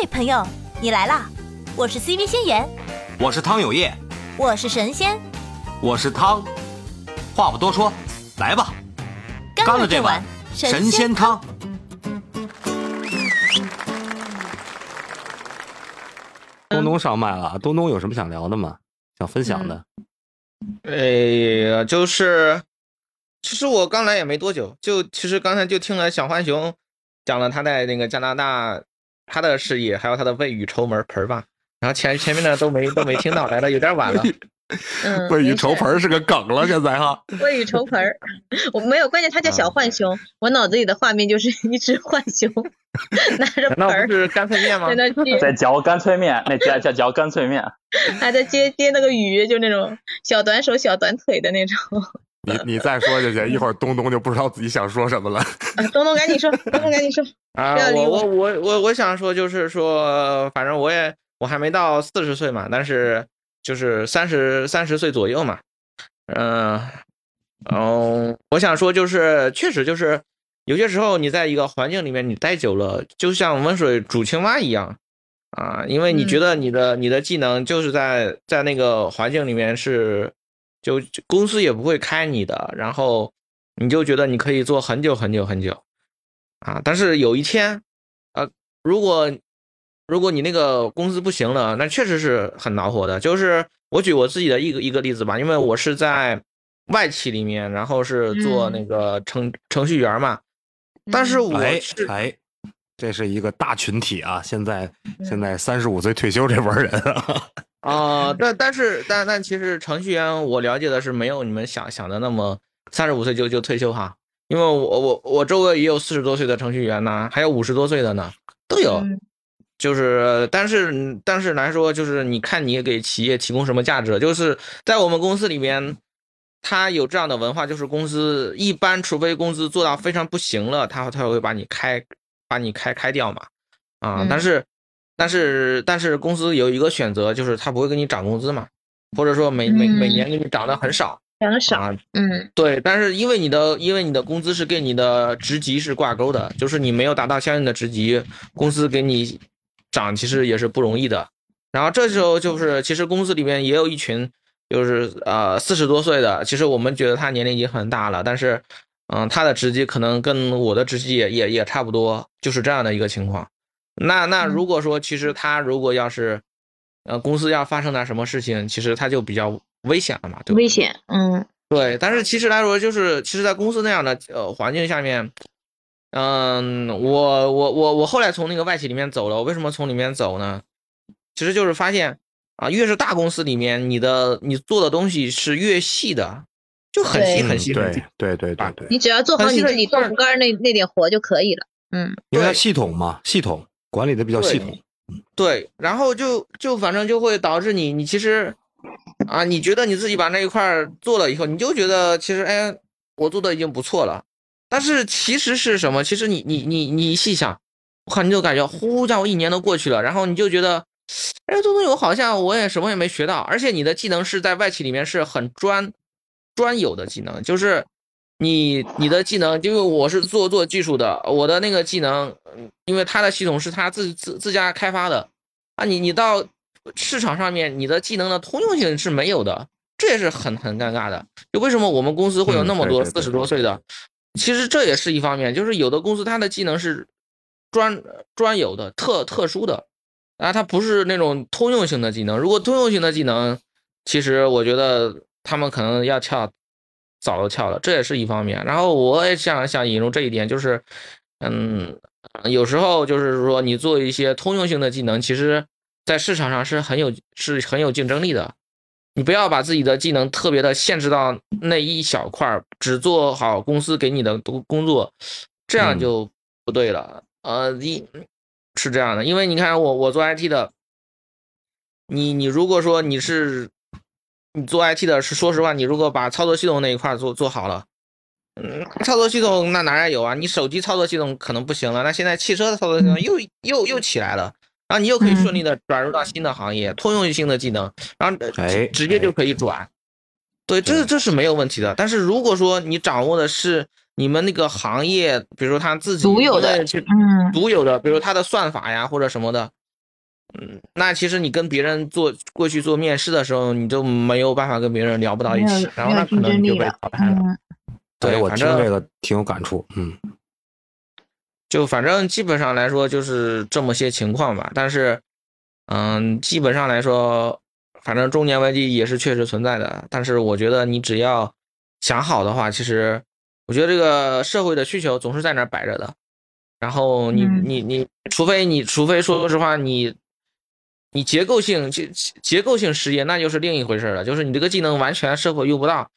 嘿，朋友，你来啦！我是 CV 仙言，我是汤有业，我是神仙，我是汤。话不多说，来吧，干了这碗神仙汤。东东上麦了，东东有什么想聊的吗？想分享的？哎呀，就是，其实我刚来也没多久，就其实刚才就听了小浣熊讲了他在那个加拿大他的事业，还有他的未雨绸缪盆儿吧。然后前前面的都没都没听到，来的有点晚了。嗯，未雨绸缪是个梗了，现在哈。未雨绸缪，我没有，关键他叫小浣熊，我脑子里的画面就是一只浣熊拿着盆儿，是干脆面吗？在那，在嚼干脆面，那在在嚼干脆面，还在接接那个鱼，就那种小短手小短腿的那种。你你再说下去，一会儿东东就不知道自己想说什么了。东东赶紧说，东东赶紧说。啊，我我我我我想说就是说，反正我也我还没到四十岁嘛，但是就是三十三十岁左右嘛。嗯嗯，我想说就是确实就是有些时候你在一个环境里面你待久了，就像温水煮青蛙一样啊，因为你觉得你的你的技能就是在在那个环境里面是。就公司也不会开你的，然后你就觉得你可以做很久很久很久，啊！但是有一天，呃，如果如果你那个公司不行了，那确实是很恼火的。就是我举我自己的一个一个例子吧，因为我是在外企里面，然后是做那个程程序员嘛，但是我是哎，这是一个大群体啊！现在现在三十五岁退休这波人。啊，但但是但但其实程序员我了解的是没有你们想想的那么三十五岁就就退休哈，因为我我我周围也有四十多岁的程序员呢，还有五十多岁的呢，都有。就是但是但是来说，就是你看你给企业提供什么价值？就是在我们公司里面，他有这样的文化，就是公司一般除非公司做到非常不行了，他他会把你开把你开开掉嘛，啊，但是。但是但是公司有一个选择，就是他不会给你涨工资嘛，或者说每每每年给你涨的很少，涨的少，嗯，对。但是因为你的因为你的工资是跟你的职级是挂钩的，就是你没有达到相应的职级，公司给你涨其实也是不容易的。然后这时候就是其实公司里面也有一群就是呃四十多岁的，其实我们觉得他年龄已经很大了，但是嗯他的职级可能跟我的职级也也也差不多，就是这样的一个情况。那那如果说，其实他如果要是，呃，公司要发生点什么事情，其实他就比较危险了嘛，对危险，嗯，对。但是其实来说，就是其实，在公司那样的呃环境下面，嗯，我我我我后来从那个外企里面走了。我为什么从里面走呢？其实就是发现啊，越是大公司里面，你的你做的东西是越细的，就很细很细很细。对对对对。你只要做好你自己豆腐干那那点活就可以了。嗯，因为它系统嘛，系统。管理的比较系统，对，然后就就反正就会导致你，你其实啊，你觉得你自己把那一块做了以后，你就觉得其实哎，我做的已经不错了。但是其实是什么？其实你你你你细想，我靠，你就感觉呼，家伙一年都过去了，然后你就觉得，哎，做东西我好像我也什么也没学到，而且你的技能是在外企里面是很专专有的技能，就是。你你的技能，因为我是做做技术的，我的那个技能，因为他的系统是他自自自家开发的，啊，你你到市场上面，你的技能的通用性是没有的，这也是很很尴尬的。就为什么我们公司会有那么多四十多岁的？其实这也是一方面，就是有的公司它的技能是专专有的、特特殊的，啊，它不是那种通用性的技能。如果通用性的技能，其实我觉得他们可能要跳。早都翘了，这也是一方面。然后我也想想引入这一点，就是，嗯，有时候就是说你做一些通用性的技能，其实在市场上是很有是很有竞争力的。你不要把自己的技能特别的限制到那一小块，只做好公司给你的工工作，这样就不对了。呃，一是这样的，因为你看我我做 IT 的，你你如果说你是。你做 IT 的是，说实话，你如果把操作系统那一块做做好了，嗯，操作系统那哪儿有啊？你手机操作系统可能不行了，那现在汽车的操作系统又又又起来了，然后你又可以顺利的转入到新的行业，通用性的技能，然后直接就可以转。对，这这是没有问题的。但是如果说你掌握的是你们那个行业，比如说他自己独有的，嗯，独有的，比如他的算法呀或者什么的，嗯，那其实你跟别人做过去做面试的时候，你就没有办法跟别人聊不到一起，然后那可能你就被淘汰了。嗯，对，我听这个挺有感触，嗯，就反正基本上来说就是这么些情况吧。但是，嗯，基本上来说，反正中年危机也是确实存在的。但是我觉得你只要想好的话，其实我觉得这个社会的需求总是在那儿摆着的。然后你嗯你你，除非你除非说实话你。你结构性结结构性失业，那就是另一回事了。就是你这个技能完全社会用不到，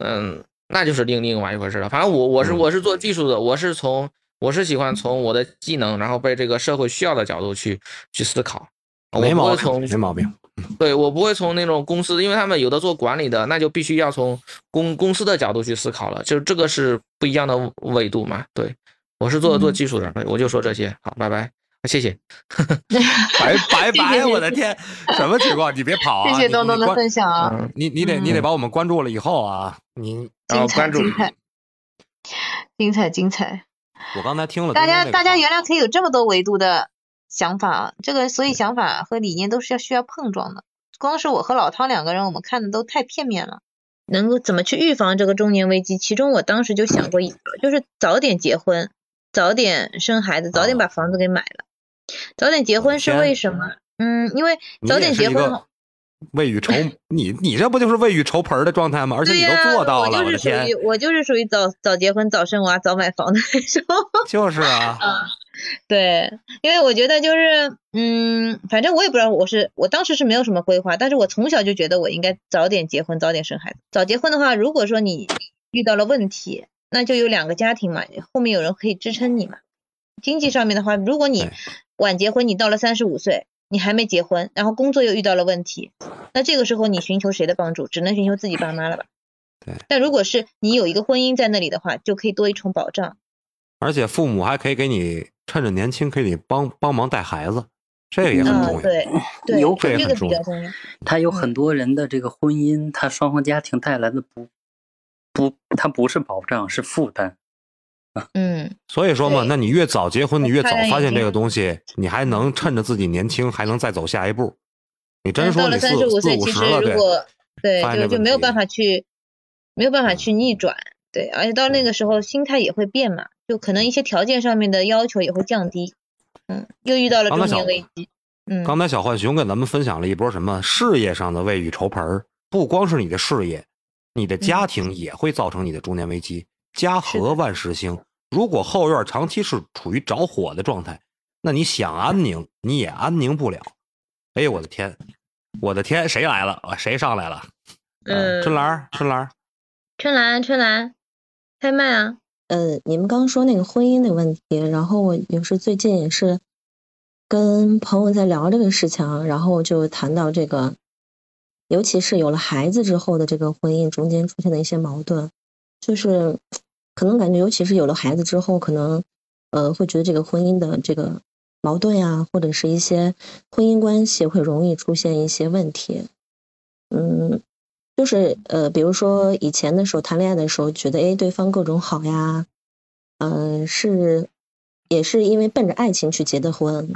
嗯，那就是另另外一回事了。反正我我是嗯我是做技术的，我是从我是喜欢从我的技能，然后被这个社会需要的角度去去思考。我没毛病，没毛病。对我不会从那种公司，因为他们有的做管理的，那就必须要从公公司的角度去思考了，就这个是不一样的维度嘛。对我是做做技术的，我就说这些。好，拜拜，谢谢。拜拜拜！我的天，什么情况？你别跑啊！谢谢东东的分享啊，嗯，你你得你得把我们关注了以后啊，你然后关注精彩精彩精彩！我刚才听了大家大家原来可以有这么多维度的想法啊，这个所以想法和理念都是要需要碰撞的。光是我和老汤两个人，我们看的都太片面了。能够怎么去预防这个中年危机？其中我当时就想过一个，就是早点结婚，早点生孩子，早点把房子给买了。早点结婚是为什么？嗯，因为早点结婚，未雨绸你你这不就是未雨绸缪的状态吗？而且你、都做到了，我就是属于，我就是属于早早结婚、早生娃、早买房的那种。就是啊，对，因为我觉得就是，嗯，反正我也不知道我是，我当时是没有什么规划，但是我从小就觉得我应该早点结婚，早点生孩子。早结婚的话，如果说你遇到了问题，那就有两个家庭嘛，后面有人可以支撑你嘛。经济上面的话，如果你对晚结婚，你到了三十五岁，你还没结婚，然后工作又遇到了问题，那这个时候你寻求谁的帮助？只能寻求自己爸妈了吧。对。但如果是你有一个婚姻在那里的话，就可以多一重保障。而且父母还可以给你趁着年轻，可以帮帮忙带孩子，这个也很啊、重要。对对，有这个很重要比较重要。他有嗯很多人的这个婚姻，他双方家庭带来的不不，他不是保障，是负担。嗯，所以说嘛，那你越早结婚，你越早发现这个东西，你还能趁着自己年轻，还能再走下一步。你真说你四三十五岁，其实如果对就就没有办法去没有办法去逆转，对，而且到那个时候心态也会变嘛，就可能一些条件上面的要求也会降低。嗯，又遇到了中年危机。嗯，刚才小浣熊跟咱们分享了一波什么事业上的未雨绸缪，不光是你的事业，你的家庭也会造成你的中年危机。家和万事兴，如果后院长期是处于着火的状态，那你想安宁你也安宁不了。哎呦我的天，我的天，谁来了？啊谁上来了？嗯春兰儿，春兰儿，春兰，春兰，开麦啊！呃，你们刚刚说那个婚姻的问题，然后我也是最近也是跟朋友在聊这个事情啊，然后就谈到这个，尤其是有了孩子之后的这个婚姻中间出现的一些矛盾，就是可能感觉，尤其是有了孩子之后，可能呃会觉得这个婚姻的这个矛盾呀，或者是一些婚姻关系会容易出现一些问题，嗯。就是呃，比如说以前的时候谈恋爱的时候，觉得哎对方各种好呀，嗯、是也是因为奔着爱情去结的婚，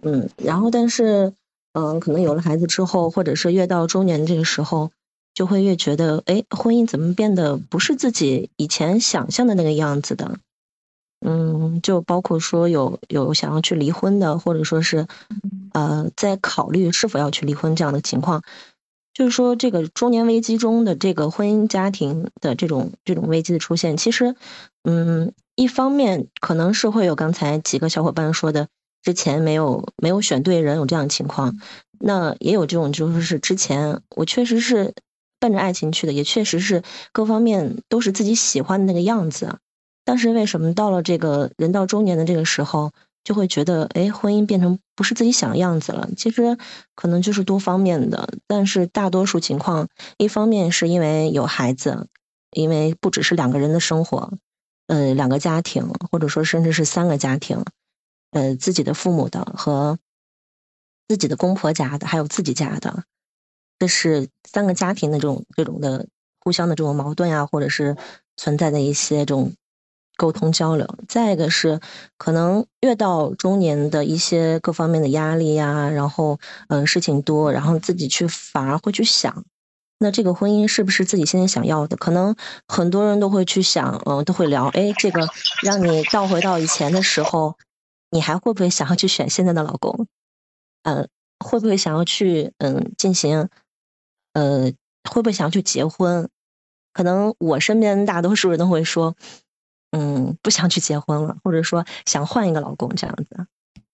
嗯，然后但是嗯、可能有了孩子之后，或者是越到中年这个时候，就会越觉得哎婚姻怎么变得不是自己以前想象的那个样子的，嗯，就包括说有有想要去离婚的，或者说是呃在考虑是否要去离婚这样的情况。就是说，这个中年危机中的这个婚姻家庭的这种这种危机的出现，其实，嗯，一方面可能是会有刚才几个小伙伴说的，之前没有没有选对人有这样的情况，那也有这种就是是之前我确实是奔着爱情去的，也确实是各方面都是自己喜欢的那个样子，但是为什么到了这个人到中年的这个时候，就会觉得，哎，婚姻变成不是自己想样子了。其实可能就是多方面的，但是大多数情况，一方面是因为有孩子，因为不只是两个人的生活，呃，两个家庭，或者说甚至是三个家庭，呃，自己的父母的和自己的公婆家的，还有自己家的，这是三个家庭的这种这种的互相的这种矛盾呀、或者是存在的一些这种沟通交流。再一个是，可能越到中年的一些各方面的压力呀，然后嗯、事情多，然后自己去反而会去想，那这个婚姻是不是自己现在想要的？可能很多人都会去想，嗯、都会聊，哎，这个让你倒回到以前的时候，你还会不会想要去选现在的老公？嗯、会不会想要去嗯进行，呃，会不会想去结婚？可能我身边大多数人都会说，嗯，不想去结婚了，或者说想换一个老公这样子。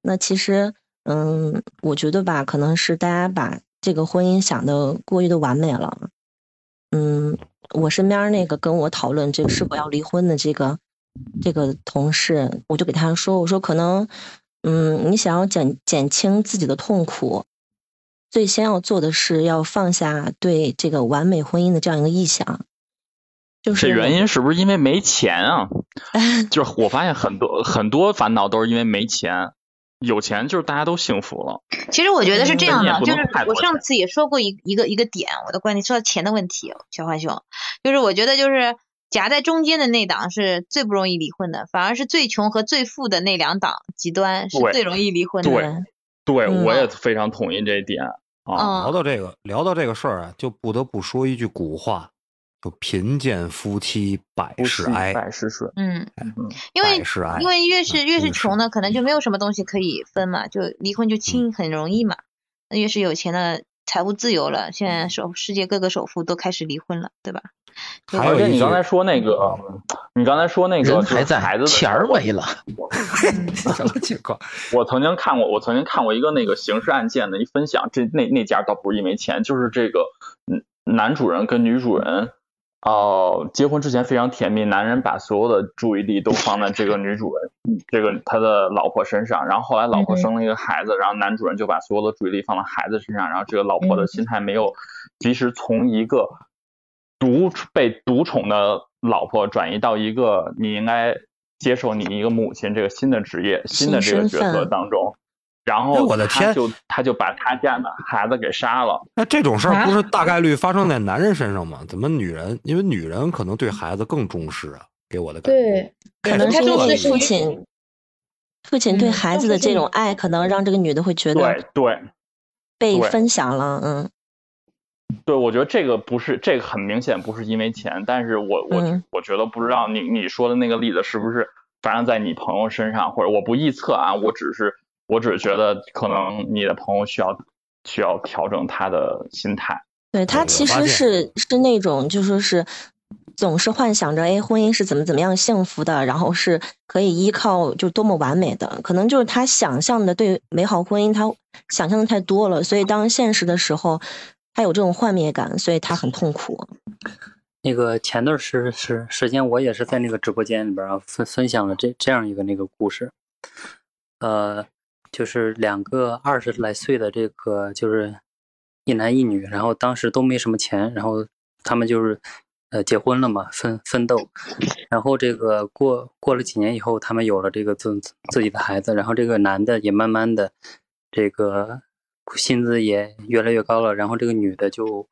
那其实，嗯，我觉得吧，可能是大家把这个婚姻想的过于的完美了。嗯，我身边那个跟我讨论这个是否要离婚的这个这个同事，我就给他说，我说可能，嗯，你想要减减轻自己的痛苦，最先要做的是要放下对这个完美婚姻的这样一个臆想。就是这原因是不是因为没钱啊？就是我发现很多很多烦恼都是因为没钱，有钱就是大家都幸福了。其实我觉得是这样的，就是我上次也说过一一个一个点，我的观点说到钱的问题，小浣熊，就是我觉得就是夹在中间的那档是最不容易离婚的，反而是最穷和最富的那两档极端是最容易离婚的。对对，嗯我也非常同意这一点啊。嗯聊到这个，聊到这个事儿啊，就不得不说一句古话，就贫贱夫妻百事哀，百事顺。嗯嗯，因为。因为越是越是真的是穷呢，可能就没有什么东西可以分嘛，就离婚就轻，很容易嘛。那越是有钱的，财务自由了，现在首世界各个首富都开始离婚了，对吧？就还有你刚才说那个，你刚才说那个还在孩子钱儿没了。什么情况？我曾经看过，我曾经看过一个那个刑事案件的一分享，这那那家倒不是因为钱，就是这个嗯男主人跟女主人，哦、结婚之前非常甜蜜，男人把所有的注意力都放在这个女主人，这个他的老婆身上，然后后来老婆生了一个孩子，然后男主人就把所有的注意力放到孩子身上，然后这个老婆的心态没有及时从一个独被独宠的老婆转移到一个你应该接受你一个母亲这个新的职业、新的这个角色当中，然哎后我的天就他就把他家的孩子给杀了。那这种事儿不啊是大概率发生在男人身上吗？怎么女人？因为女人可能对孩子更重视啊，给我的感觉。对，可能是因为父亲，父亲对嗯孩子的这种爱，可能让这个女的会觉得对对被分享了，嗯对，我觉得这个不是这个很明显不是因为钱，但是我我、嗯我觉得不知道你你说的那个例子是不是发生在你朋友身上，或者我不臆测啊，我只是我只是觉得可能你的朋友需要需要调整他的心态。对他其实是是那种就说是总是幻想着，哎，婚姻是怎么怎么样幸福的，然后是可以依靠就多么完美的，可能就是他想象的对美好婚姻，他想象的太多了，所以当现实的时候，他有这种幻灭感，所以他很痛苦。那个前段时时时间，我也是在那个直播间里边啊分分享了这这样一个那个故事，呃，就是两个二十来岁的这个就是一男一女，然后当时都没什么钱，然后他们就是呃结婚了嘛，奋奋斗，然后这个过过了几年以后，他们有了这个自自己的孩子，然后这个男的也慢慢的这个薪资也越来越高了，然后这个女的就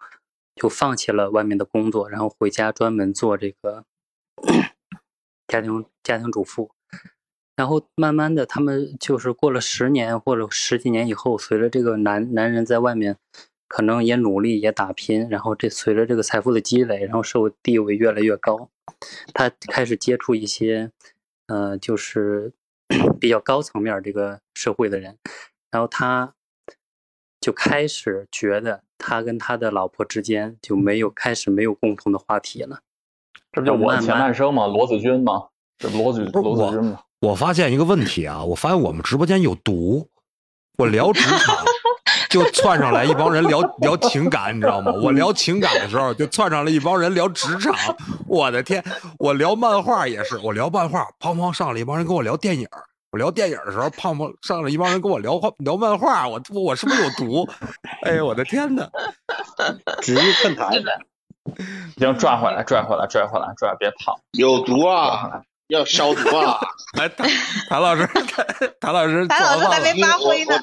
就放弃了外面的工作，然后回家专门做这个家庭家庭主妇。然后慢慢的，他们就是过了十年或者十几年以后，随着这个男男人在外面可能也努力也打拼，然后这随着这个财富的积累，然后社会地位越来越高，他开始接触一些呃，就是 比较高层面这个社会的人，然后他就开始觉得他跟他的老婆之间就没有开始没有共同的话题了。这不就我的前半生吗？罗子君吗？这罗子不是罗子君吗？我发现一个问题啊，我发现我们直播间有毒。我聊职场，就窜上来一帮人聊聊情感，你知道吗？我聊情感的时候，就窜上来一帮人聊职场。我的天！我聊漫画也是，我聊漫画，砰砰上来一帮人跟我聊电影。我聊电影的时候，胖胖上来一帮人跟我聊画聊漫画，我我是不是有毒？哎呦我的天哪！职业困台，行，拽回来，拽回来，拽回来，拽，别跑。有毒啊，要消毒啊！哎，谭谭老师，谭老师，谭老师还没发挥呢。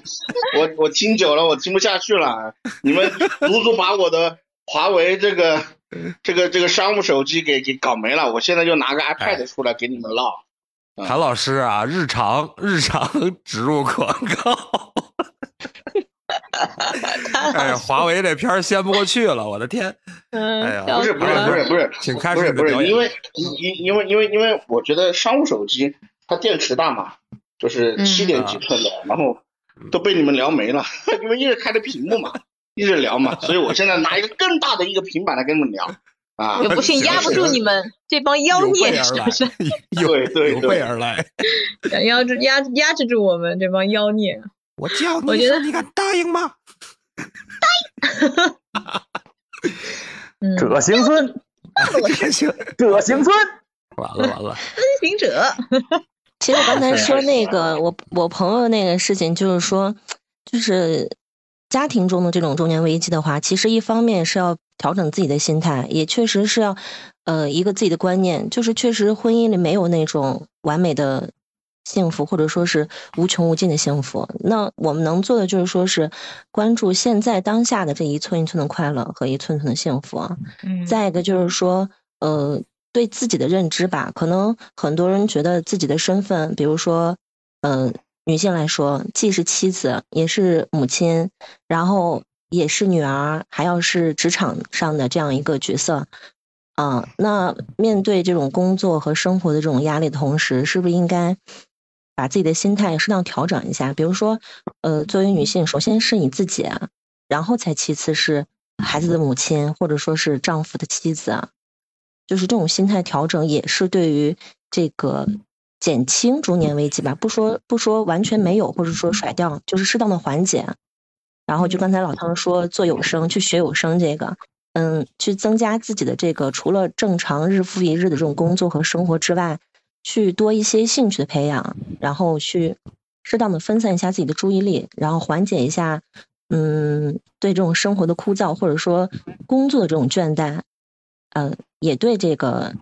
我我我听久了，我听不下去了。你们足足把我的华为这个这个这个商务手机给给搞没了，我现在就拿个 iPad 出来给你们唠。嗯韩老师啊，日常日常 植入广告。哎呀，华为这片儿掀不过去了，我的天！嗯，哎呀笑不是不是不是不是，请开不是 不是，因为因因为因为因为我觉得商务手机它电池大嘛，就是嗯七点几寸的，然后都被你们聊没了，因为一直开着屏幕嘛，一直聊嘛，所以我现在拿一个更大的一个平板来跟你们聊啊又。不信压不住你们这帮妖孽，是不是？，对对有备而来。想压制压压制住我们这帮妖孽。我叫我觉得你敢答应吗？嗯，这行村，这行，这行村。完了完了，孙行者，其实我刚才说那个我我朋友那个事情，就是说，就是家庭中的这种中年危机的话，其实一方面是要调整自己的心态，也确实是要呃一个自己的观念，就是确实婚姻里没有那种完美的幸福，或者说是无穷无尽的幸福。那我们能做的就是说是关注现在当下的这一寸一寸的快乐和一寸寸的幸福啊。嗯再一个就是说，呃，对自己的认知吧，可能很多人觉得自己的身份，比如说，呃，女性来说，既是妻子，也是母亲，然后也是女儿，还要是职场上的这样一个角色。啊、那面对这种工作和生活的这种压力的同时，是不是应该把自己的心态适当调整一下？比如说，呃，作为女性，首先是你自己，然后才其次是孩子的母亲，或者说是丈夫的妻子，就是这种心态调整，也是对于这个减轻中年危机吧，不说不说完全没有，或者说甩掉，就是适当的缓解。然后就刚才老汤说做有声，去学有声这个，嗯，去增加自己的这个除了正常日复一日的这种工作和生活之外，去多一些兴趣的培养，然后去适当的分散一下自己的注意力，然后缓解一下，嗯，对这种生活的枯燥或者说工作的这种倦怠，嗯，也对这个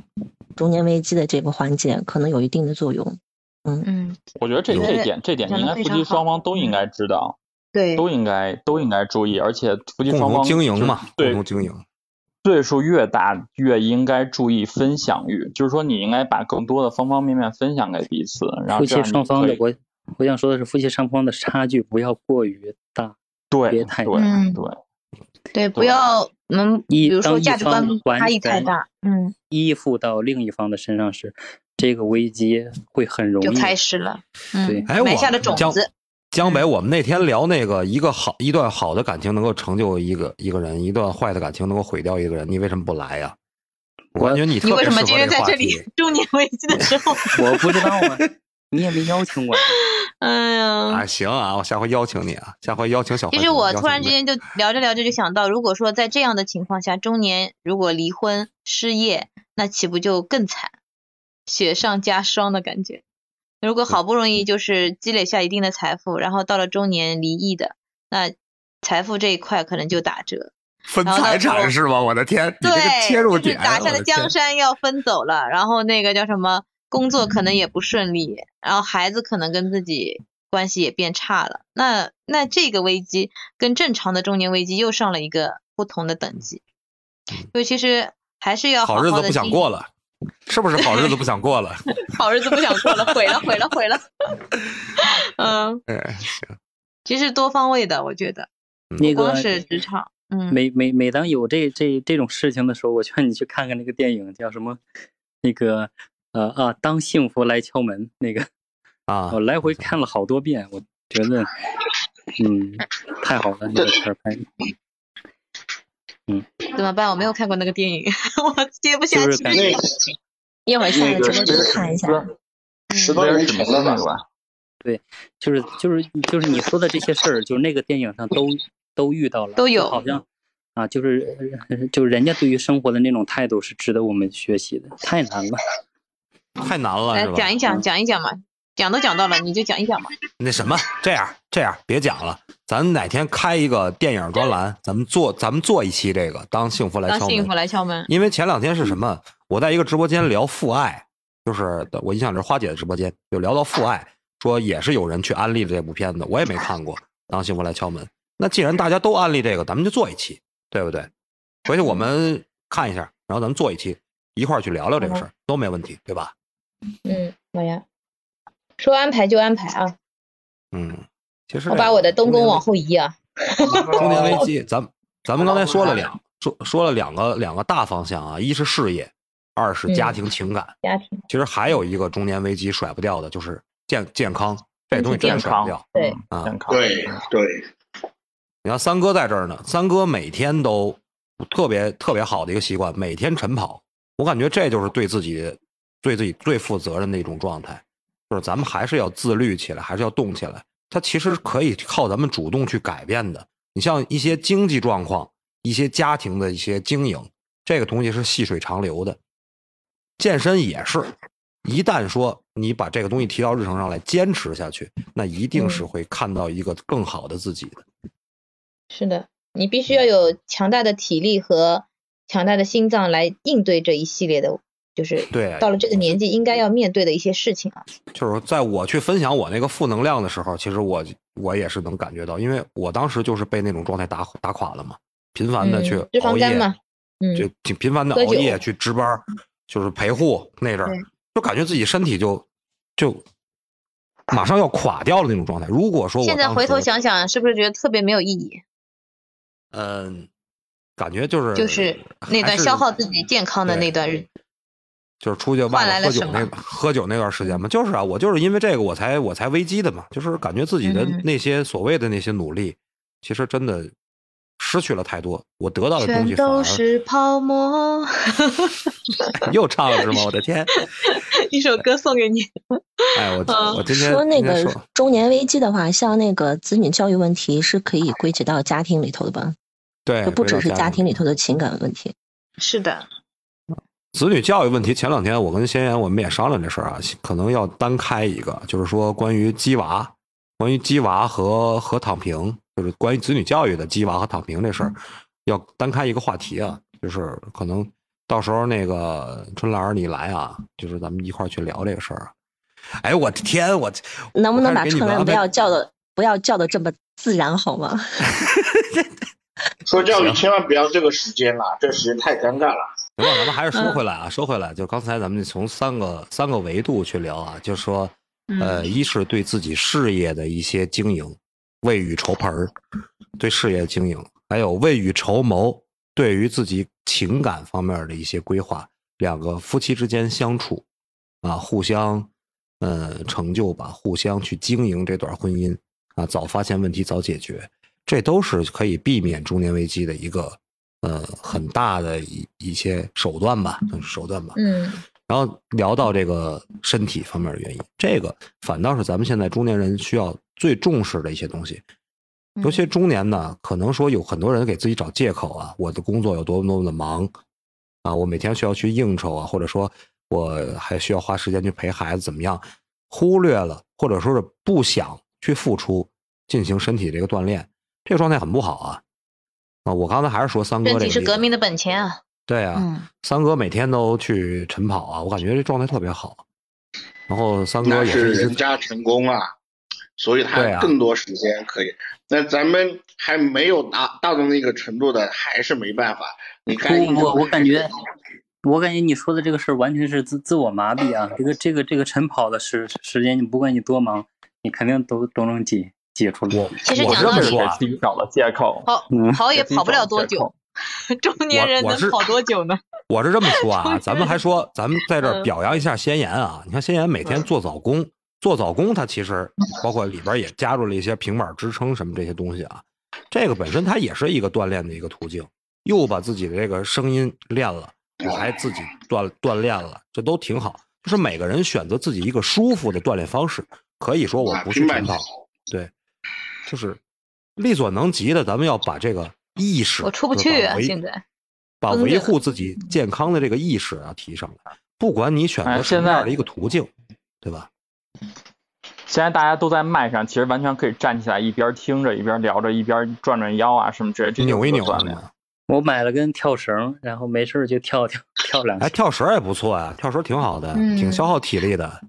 中年危机的这个缓解可能有一定的作用。嗯，嗯，我觉得这有这点这点讲应该夫妻双方都应该知道，对，都应该都应该注意，而且夫妻双方就经营嘛，共对同经营。岁数越大越应该注意分享欲，就是说你应该把更多的方方面面分享给彼此，然后夫妻双方的我我想说的是，夫妻双方的差距不要过于大，对别太对嗯对，对，不要嗯，一比如说价值观差异太大，嗯，依附到另一方的身上时，这个危机会很容易就开始了，对嗯，埋下的种江子，江北，我们那天聊那个一个好一段好的感情能够成就一个一个人，一段坏的感情能够毁掉一个人，你为什么不来呀？我感觉你特你为什么今天在这里 中年危机的时候？我不知道啊，你也没邀请我呀。哎呀，啊，行啊，我下回邀请你啊，下回邀请小。其实我突然之间就 聊着聊着就想到，如果说在这样的情况下，中年如果离婚失业，那岂不就更惨，雪上加霜的感觉？如果好不容易就是积累下一定的财富，然后到了中年离异的，那财富这一块可能就打折。分财产是吗？我的天，你这个对，切入就是点，打下的江山要分走了，然后那个叫什么，工作可能也不顺利，然后孩子可能跟自己关系也变差了。那那这个危机跟正常的中年危机又上了一个不同的等级。所以其实还是要好好日子不想过了，是不是好日子不想过了？好日子不想过了，毁了毁了毁了。嗯，哎，行，其实多方位的，我觉得那个不光是职场，嗯，每每每当有这这这种事情的时候，我劝你去看看那个电影，叫什么？那个呃啊，当幸福来敲门那个啊我，来回看了好多遍，我觉得嗯太好了，那个片儿拍的。嗯怎么办？我没有看过那个电影，我接不下去。就是感觉一会儿下那个了直播间看一下。十多年前的吧，那个吧，就是就是就是你说的这些事儿，就是那个电影上都都遇到了，都有好像啊，就是呃就是人家对于生活的那种态度是值得我们学习的，太难了。太难了，来？讲一讲，讲一讲嘛，讲都讲到了，你就讲一讲嘛。那什么，这样这样，别讲了，咱哪天开一个电影专栏，咱们做咱们做一期这个，当幸福来敲门当幸福。来敲门，因为前两天是什么？我在一个直播间聊父爱，就是我印象里是花姐的直播间，就聊到父爱，说也是有人去安利了这部片子，我也没看过。当幸福来敲门，那既然大家都安利这个，咱们就做一期，对不对？回去我们看一下，然后咱们做一期，一块儿去聊聊这个事儿，都没问题，对吧？嗯，好呀，说安排就安排啊，嗯，其实我把我的东宫往后移啊。中年危机，咱们咱们刚才说了两说说了两个两个大方向啊，一是事业，二是家庭情感。家庭其实还有一个中年危机甩不掉的，就是健健康，这东西真的甩不掉。对啊，对对，你看三哥在这儿呢，三哥每天都特别特别好的一个习惯，每天晨跑。我感觉这就是对自己对自己最负责任的一种状态，就是咱们还是要自律起来，还是要动起来。它其实可以靠咱们主动去改变的。你像一些经济状况、一些家庭的一些经营，这个东西是细水长流的。健身也是，一旦说你把这个东西提到日程上来，坚持下去，那一定是会看到一个更好的自己的。是的，你必须要有强大的体力和强大的心脏来应对这一系列的，就是对到了这个年纪应该要面对的一些事情啊。就是在我去分享我那个负能量的时候，其实我我也是能感觉到，因为我当时就是被那种状态打打垮了嘛，频繁的去嗯脂肪熬夜，肝嘛，嗯，就挺频繁的熬夜去值班儿，就是陪护那阵儿，就感觉自己身体就就马上要垮掉了那种状态。如果说我现在回头，想想，是不是觉得特别没有意义？嗯，感觉就是就是那段消耗自己健康的那段日子。就是出去外面喝酒那喝酒那段时间嘛，就是啊，我就是因为这个我才我才危机的嘛，就是感觉自己的嗯那些所谓的那些努力，其实真的失去了太多，我得到的东西全都是泡沫。又唱了是吗？我的天！一首歌送给你。哎，我 嗯我今天说那个中年危机的话，像那个子女教育问题是可以归结到家庭里头的吧？对，就不只是家庭里头的情感问题。是的，子女教育问题，前两天我跟先言我们也商量这事儿啊，可能要单开一个，就是说关于鸡娃，关于鸡娃和和躺平，就是关于子女教育的鸡娃和躺平这事儿，要单开一个话题啊，就是可能到时候那个春兰你来啊，就是咱们一块儿去聊这个事儿啊。哎，我的天，我能不能把春兰不要叫的不要叫的这么自然好吗？说教育千万不要这个时间了，这时间太尴尬了。行吧，咱们还是嗯说回来啊，说回来，就刚才咱们从三个三个维度去聊啊，就是说，呃，嗯一是对自己事业的一些经营，未雨绸缪儿，对事业经营，还有未雨绸缪，对于自己情感方面的一些规划，两个夫妻之间相处，啊，互相，呃，成就吧，互相去经营这段婚姻，啊，早发现问题，早解决，这都是可以避免中年危机的一个。呃，很大的一一些手段吧，算是手段吧。嗯然后聊到这个身体方面的原因，这个反倒是咱们现在中年人需要最重视的一些东西。嗯尤其中年呢，可能说有很多人给自己找借口啊，我的工作有多么多么的忙啊，我每天需要去应酬啊，或者说我还需要花时间去陪孩子，怎么样？忽略了或者说是不想去付出进行身体这个锻炼，这个状态很不好啊。啊，我刚才还是说三哥身体这个是革命的本钱啊。对啊，嗯三哥每天都去晨跑啊，我感觉这状态特别好。然后三哥也是人家成功啊，所以他更多时间可以。那咱们还没有达到的那个程度的，还是没办法。你该应不，我我感觉，我感觉你说的这个事儿完全是自自我麻痹啊！这个这个这个晨跑的时时间，你不管你多忙，你肯定都都能挤挤出来。我其实我讲道理这么说啊，自己 找了借口。跑嗯跑也跑不了多久，中年人能跑多久呢？我是这么说啊，咱们还说，咱们在这表扬一下先言啊。你看先言每天做早功，做早功，他其实包括里边也加入了一些平板支撑什么这些东西啊。这个本身它也是一个锻炼的一个途径，又把自己的这个声音练了，我还自己锻锻炼了，这都挺好。就是每个人选择自己一个舒服的锻炼方式，可以说我啊不去晨跑，对，就是力所能及的，咱们要把这个意识，我出不去啊，现在。把维护自己健康的这个意识啊提上来，不管你选择哎什现在么样的一个途径，对吧？现在大家都在麦上，其实完全可以站起来，一边听着一边聊着，一边转转腰啊什么之类的，扭一扭？我买了根跳绳，然后没事就跳跳跳两下哎，跳绳也不错啊，跳绳挺好的，嗯挺消耗体力的。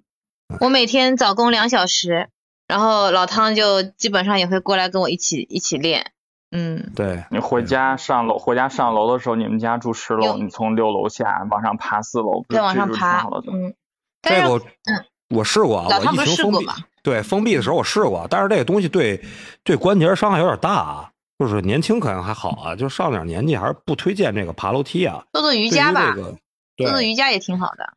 我每天早功两小时，然后老汤就基本上也会过来跟我一起一起练。嗯，对，你回家上楼，回家上楼的时候，你们家住十楼，你从六楼下往上爬四楼，再往上爬嗯，但是这个我嗯我试过啊，我疫情封闭试过吗，对封闭的时候我试过，但是这个东西对对关节伤害有点大啊。就是年轻可能还好啊，就上点年纪还是不推荐这个爬楼梯啊。做做瑜伽吧，这个，做做，瑜伽也挺好的。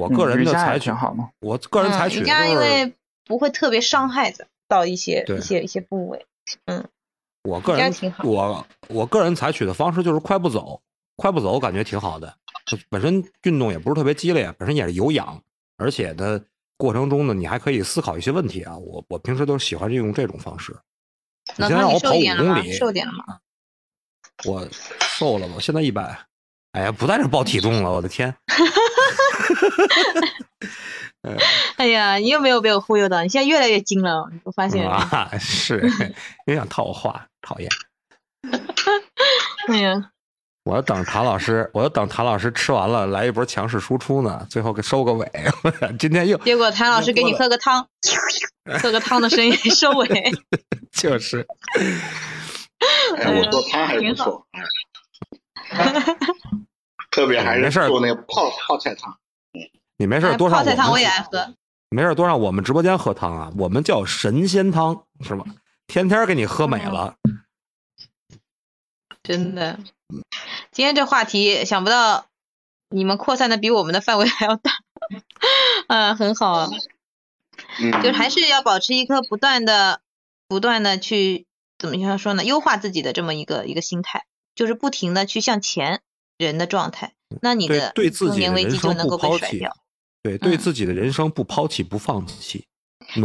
我个人的采取好吗。我个人采嗯，取的瑜伽就是因为不会特别伤害的到一些一些一些部位。嗯我个人我我个人采取的方式就是快步走，快步走感觉挺好的。本身运动也不是特别激烈，本身也是有氧，而且呢过程中呢你还可以思考一些问题啊。我我平时都喜欢用这种方式。你老汤，你瘦现在让我跑五？公里，瘦点了吗？我瘦了，我现在一百，哎呀，不在这报体重了，我的天！哎呀，你又没有被我忽悠到，你现在越来越精了，我发现。啊，是，又想套我话，讨厌！哎呀，我要等谭老师，我要等谭老师吃完了来一波强势输出呢，最后给收个尾。今天又结果谭老师给你喝个汤，喝个汤的声音收尾。就是，哎，我做汤还不错，哎，特别还是事做那个泡泡菜汤。你没事多上们泡菜汤我也爱喝。没事多上我们直播间喝汤啊，我们叫神仙汤，是吧？天天给你喝美了。真的，今天这话题想不到你们扩散的比我们的范围还要大，啊，很好啊，嗯，就是还是要保持一颗不断的、不断的去怎么样说呢？优化自己的这么一个一个心态，就是不停的去向前人的状态，那你的对自己中年危的人生机就能够被不抛弃甩掉。，对对嗯自己的人生不抛弃不放弃。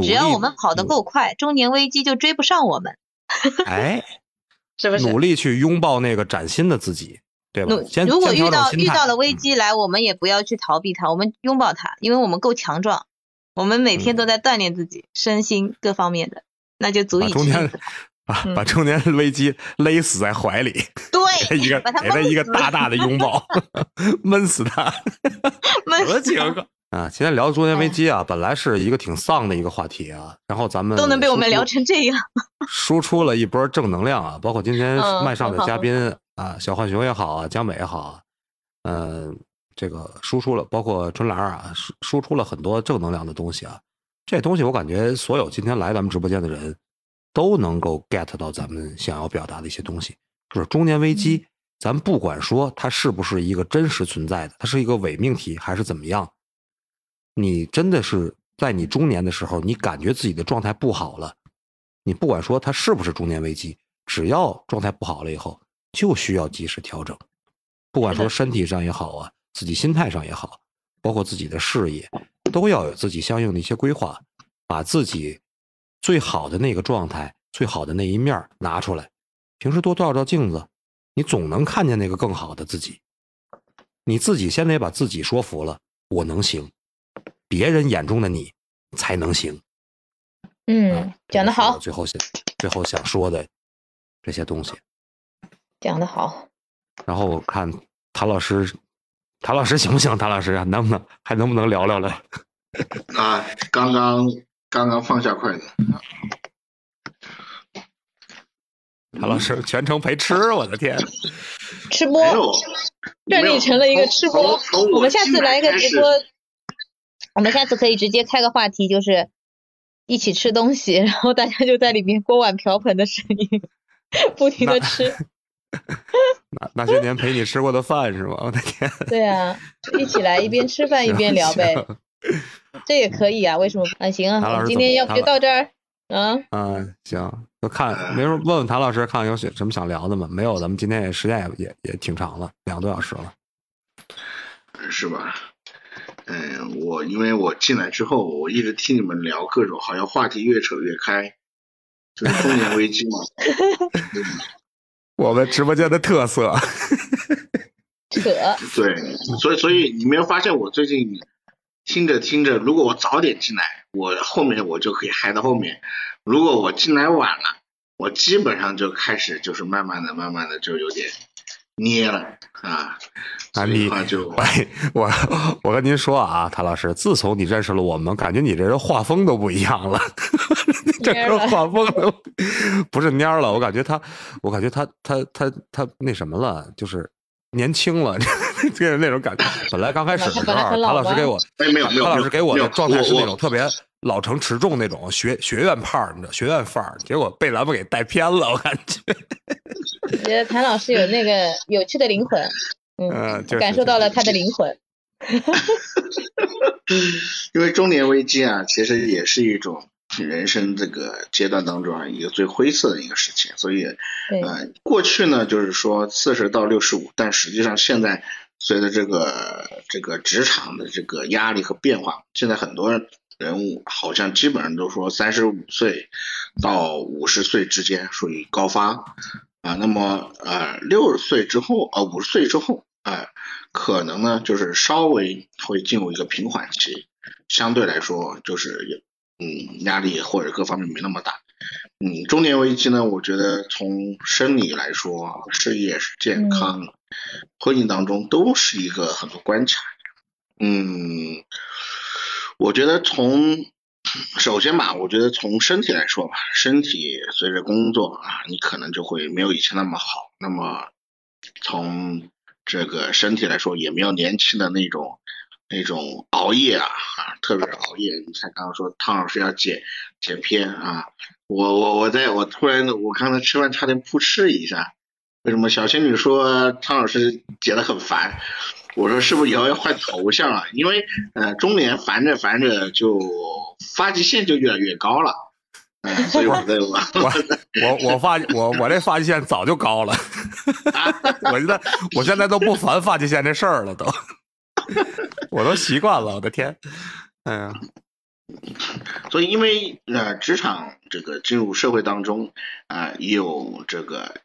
只要我们跑得够快，中年危机就追不上我们，哎，是不是？努力去拥抱那个崭新的自己，对吧？先如果遇到遇到了危嗯机来，我们也不要去逃避它，我们拥抱它，因为我们够强壮，我们每天嗯都在锻炼自己，身心各方面的，那就足以把中间支撑它。把嗯把中年危机勒死在怀里，给他一对，个 给他一个大大的拥抱，闷死他。闷死它个 啊，今天聊中年危机啊，本来是一个挺丧的一个话题啊，然后咱们都能被我们聊成这样。输出了一波正能量啊，包括今天嗯麦上的嘉宾啊，小浣熊也好啊，江美也好啊，嗯、这个输出了，包括春兰啊，输输出了很多正能量的东西啊。这东西我感觉所有今天来咱们直播间的人都能够 get 到咱们想要表达的一些东西，就是中年危机，咱不管说它是不是一个真实存在的，它是一个伪命题还是怎么样，你真的是在你中年的时候，你感觉自己的状态不好了。你不管说它是不是中年危机，只要状态不好了以后，就需要及时调整。不管说身体上也好啊，自己心态上也好，包括自己的事业，都要有自己相应的一些规划，把自己最好的那个状态、最好的那一面拿出来。平时多照照镜子，你总能看见那个更好的自己。你自己先得把自己说服了，我能行，别人眼中的你才能行。嗯讲得好，最后想最后想说的这些东西。讲得好。然后我看谭老师，谭老师行不行？谭老师啊，能不能还能不能聊聊了？啊，刚刚刚刚放下筷子，谭老师全程陪吃，我的天！吃播这里成了一个吃播。我们下次来一个直播，我们下次可以直接开个话题，就是一起吃东西，然后大家就在里面锅碗瓢盆的声音，不停的吃。那那些年陪你吃过的饭是吗？我的天！对啊，一起来一边吃饭一边聊呗，这也可以啊，为什么？啊，行啊，今天要不就到这儿。嗯，嗯，行，就看没人问问谭老师，看有什么想聊的吗？没有，咱们今天也时间也也也挺长了，两个多小时了。是吧？嗯，我因为我进来之后，我一直听你们聊各种，好像话题越扯越开，就是中年危机嘛。我们直播间的特色，扯，对，所以所以你没有发现我最近听着听着，如果我早点进来，我后面我就可以嗨到后面；如果我进来晚了，我基本上就开始就是慢慢的、慢慢的就有点捏了啊，啊，你哎，我我跟您说啊，谭老师，自从你认识了我们，感觉你这人画风都不一样了，整个画风都不是蔫了。我感觉他，我感觉他他他他那什么了，就是年轻了，这 那种感觉。本来刚开始的时候，本来谭很老师给我，哎没有没有谭老师给我的状态是那种特别老成持重那种学学院派儿，你知道学院范儿，结果被咱们给带偏了，我感觉。我觉得谭老师有那个 有趣的灵魂，嗯，嗯，就是感受到了他的灵魂。因为中年危机啊，其实也是一种人生这个阶段当中啊一个最灰色的一个事情，所以对，呃，过去呢就是说四十到六十五，但实际上现在随着这个这个职场的这个压力和变化，现在很多人物好像基本上都说三十五岁到五十岁之间属于高发啊，那么呃六十岁之后啊五十岁之后啊、可能呢就是稍微会进入一个平缓期，相对来说就是嗯压力或者各方面没那么大。嗯，中年危机呢，我觉得从生理来说，事业、健康、婚姻当中都是一个很多关卡。嗯，我觉得从首先吧，我觉得从身体来说吧，身体随着工作啊，你可能就会没有以前那么好。那么从这个身体来说，也没有年轻的那种那种熬夜啊啊，特别是熬夜。你看刚刚说汤老师要剪剪片啊，我我我在我突然我刚才吃饭差点扑哧一下，为什么小仙女说汤老师剪得很烦？我说是不是以后要换头像啊？因为呃中年烦着烦着就发际线就越来越高了，所以我在我我我我发我我这发际线早就高了，我现在我现在都不烦发际线这事儿了，都，我都习惯了，我的天，哎呀，所以因为呃职场这个进入社会当中啊、也有这个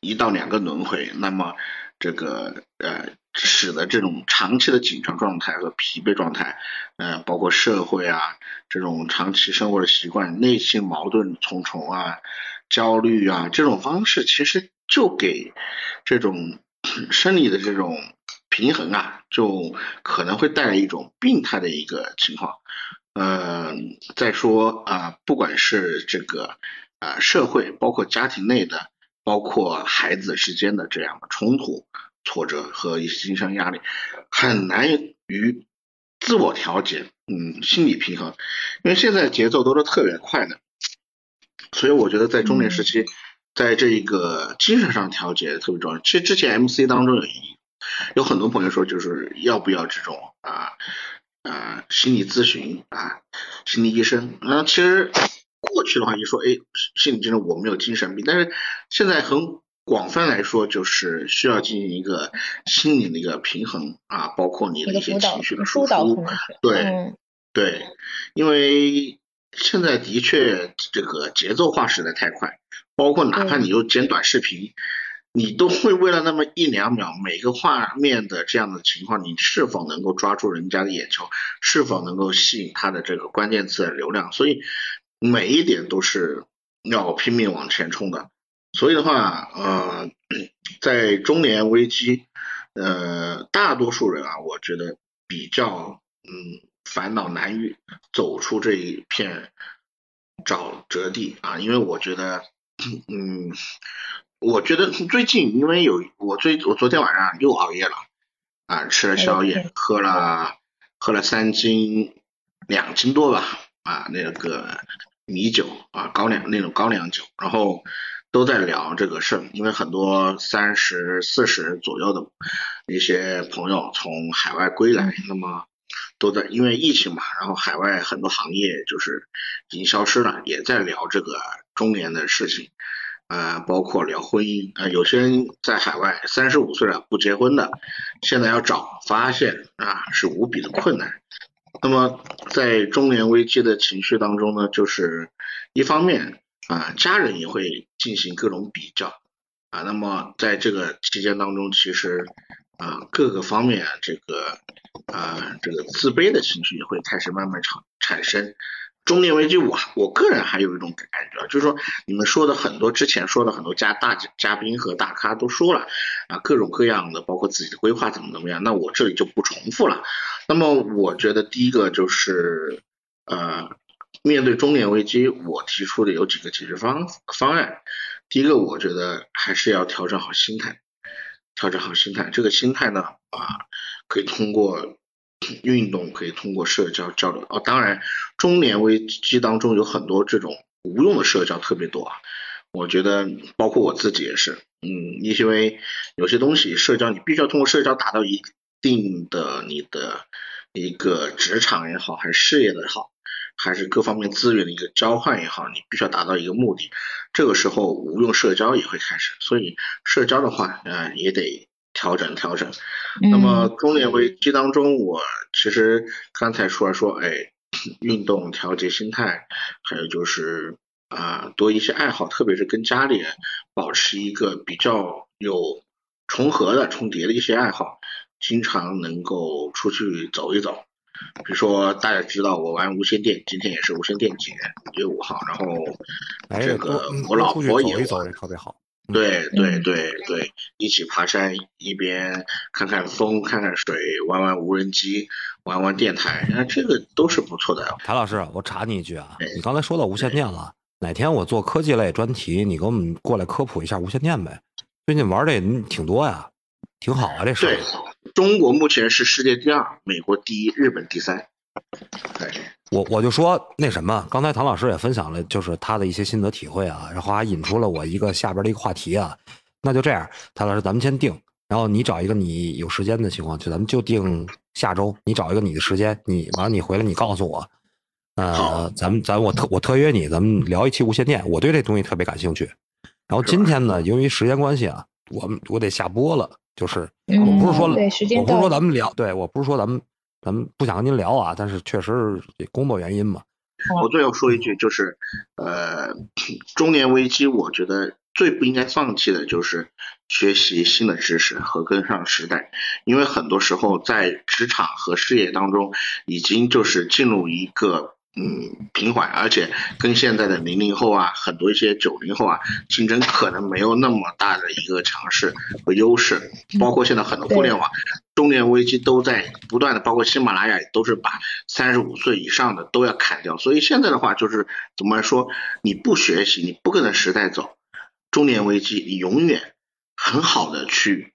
一到两个轮回，那么这个呃使得这种长期的紧张状态和疲惫状态，呃包括社会啊这种长期生活的习惯，内心矛盾重重啊，焦虑啊这种方式，其实就给这种 生理的这种平衡啊，就可能会带来一种病态的一个情况。呃，再说啊、不管是这个啊、社会，包括家庭内的，包括孩子之间的这样的冲突、挫折和一些精神压力，很难于自我调节，嗯，心理平衡，因为现在节奏都是特别快的，所以我觉得在中年时期，在这一个精神上调节特别重要。其实之前 MC 当中有一有很多朋友说，就是要不要这种啊啊心理咨询啊心理医生。那其实过去的话一说，哎，心理医生我没有精神病，但是现在很广泛来说，就是需要进行一个心理的一个平衡啊，包括你的一些情绪的输疏导出对。嗯对，因为现在的确这个节奏化实在太快，包括哪怕你就剪短视频，你都会为了那么一两秒，每个画面的这样的情况，你是否能够抓住人家的眼球，是否能够吸引他的这个关键词的流量，所以每一点都是要拼命往前冲的。所以的话，呃，在中年危机，呃，大多数人啊，我觉得比较嗯烦恼难于走出这一片沼泽地啊，因为我觉得，嗯，我觉得最近因为有我最我昨天晚上又熬夜了啊，吃了宵夜，喝了喝了三斤两斤多吧啊那个米酒啊高粱那种高粱酒，然后都在聊这个事儿，因为很多三十四十左右的一些朋友从海外归来，那么都在因为疫情嘛，然后海外很多行业就是已经消失了，也在聊这个中年的事情，呃，包括聊婚姻，呃，有些人在海外三十五岁了不结婚的，现在要找发现啊是无比的困难。那么在中年危机的情绪当中呢，就是一方面啊，家人也会进行各种比较啊，那么在这个期间当中，其实啊各个方面这个啊这个自卑的情绪也会开始慢慢产产生中年危机我我个人还有一种感觉，就是说你们说的很多之前说的很多嘉大嘉宾和大咖都说了啊，各种各样的，包括自己的规划怎么怎么样，那我这里就不重复了。那么我觉得第一个就是呃，面对中年危机，我提出的有几个解决方方案。第一个，我觉得还是要调整好心态，调整好心态。这个心态呢啊，可以通过。运动可以通过社交交流哦，当然，中年危机当中有很多这种无用的社交特别多啊。我觉得包括我自己也是，嗯，因为有些东西社交你必须要通过社交达到一定的你的一个职场也好，还是事业的也好，还是各方面资源的一个交换也好，你必须要达到一个目的。这个时候无用社交也会开始，所以社交的话，呃，也得。调整调整，那么中年危机当中，我其实刚才说了说，哎，运动调节心态，还有就是啊，多一些爱好，特别是跟家里人保持一个比较有重合的、重叠的一些爱好，经常能够出去走一走。比如说大家知道我玩无线电，今天也是无线电节五月五号，然后这个我老婆也走也特别好。对对对对，一起爬山，一边看看风，看看水，玩玩无人机，玩玩电台，那这个都是不错的。谭老师，我查你一句啊，你刚才说到无线电了，哪天我做科技类专题，你给我们过来科普一下无线电呗？最近玩这挺多呀，挺好啊，这事。对，中国目前是世界第二，美国第一，日本第三。对。我我就说那什么，刚才唐老师也分享了，就是他的一些心得体会啊，然后还引出了我一个下边的一个话题啊。那就这样，唐老师，咱们先定，然后你找一个你有时间的情况，就咱们就定下周，你找一个你的时间，你完了你回来你告诉我，呃，咱们咱我特我特约你，咱们聊一期无线电，我对这东西特别感兴趣。然后今天呢，由于时间关系啊，我们我得下播了，就是我不是说我不是说咱们聊，对我不是说咱们。咱们不想跟您聊啊，但是确实是工作原因嘛。我最后说一句，就是呃，中年危机，我觉得最不应该放弃的就是学习新的知识和跟上时代，因为很多时候在职场和事业当中，已经就是进入一个。嗯，平缓，而且跟现在的零零后啊，很多一些九零后啊，竞争可能没有那么大的一个强势和优势。包括现在很多互联网中年危机都在不断的，包括喜马拉雅也都是把三十五岁以上的都要砍掉。所以现在的话就是怎么说，你不学习，你不跟着时代走，中年危机你永远很好的去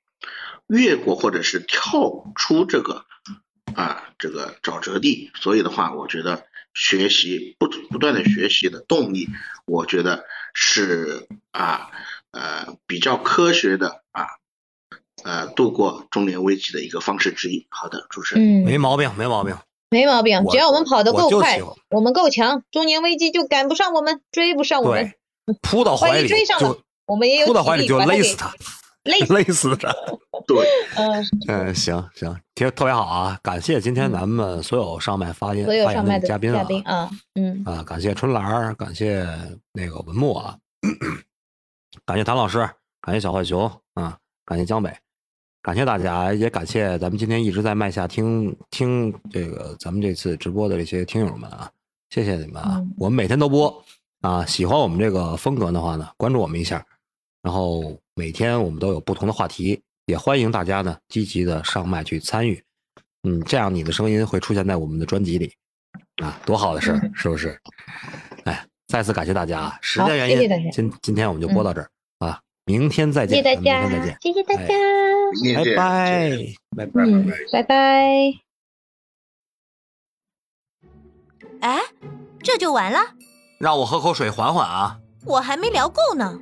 越过或者是跳出这个啊这个沼泽地。所以的话，我觉得。学习不不断的学习的动力，我觉得是啊呃比较科学的啊呃度过中年危机的一个方式之一。好的，主持人，嗯，没毛病，没毛病，没毛病。只要我们跑得够快，我们够强，中年危机就赶不上我们，追不上我们。扑到怀里追上了，我们也有扑到怀里就勒死他。累累死的，对，嗯嗯，行行，特特别好啊！感谢今天咱们所有上麦发言发言的嘉宾啊，嗯啊，感谢春兰，感谢那个文墨啊，感谢谭老师，感谢小浣熊啊，感谢江北，感谢大家，也感谢咱们今天一直在麦下听听这个咱们这次直播的这些听友们啊，谢谢你们啊！我们每天都播啊，喜欢我们这个风格的话呢，关注我们一下。然后每天我们都有不同的话题，也欢迎大家呢积极的上麦去参与，嗯，这样你的声音会出现在我们的专辑里，啊，多好的事儿，是不是？哎，再次感谢大家啊，时间原因，今今天我们就播到这儿啊，明天再见，谢谢大家，明天再见，谢谢大家，拜拜，拜拜，拜拜。哎，这就完了？让我喝口水缓缓啊，我还没聊够呢。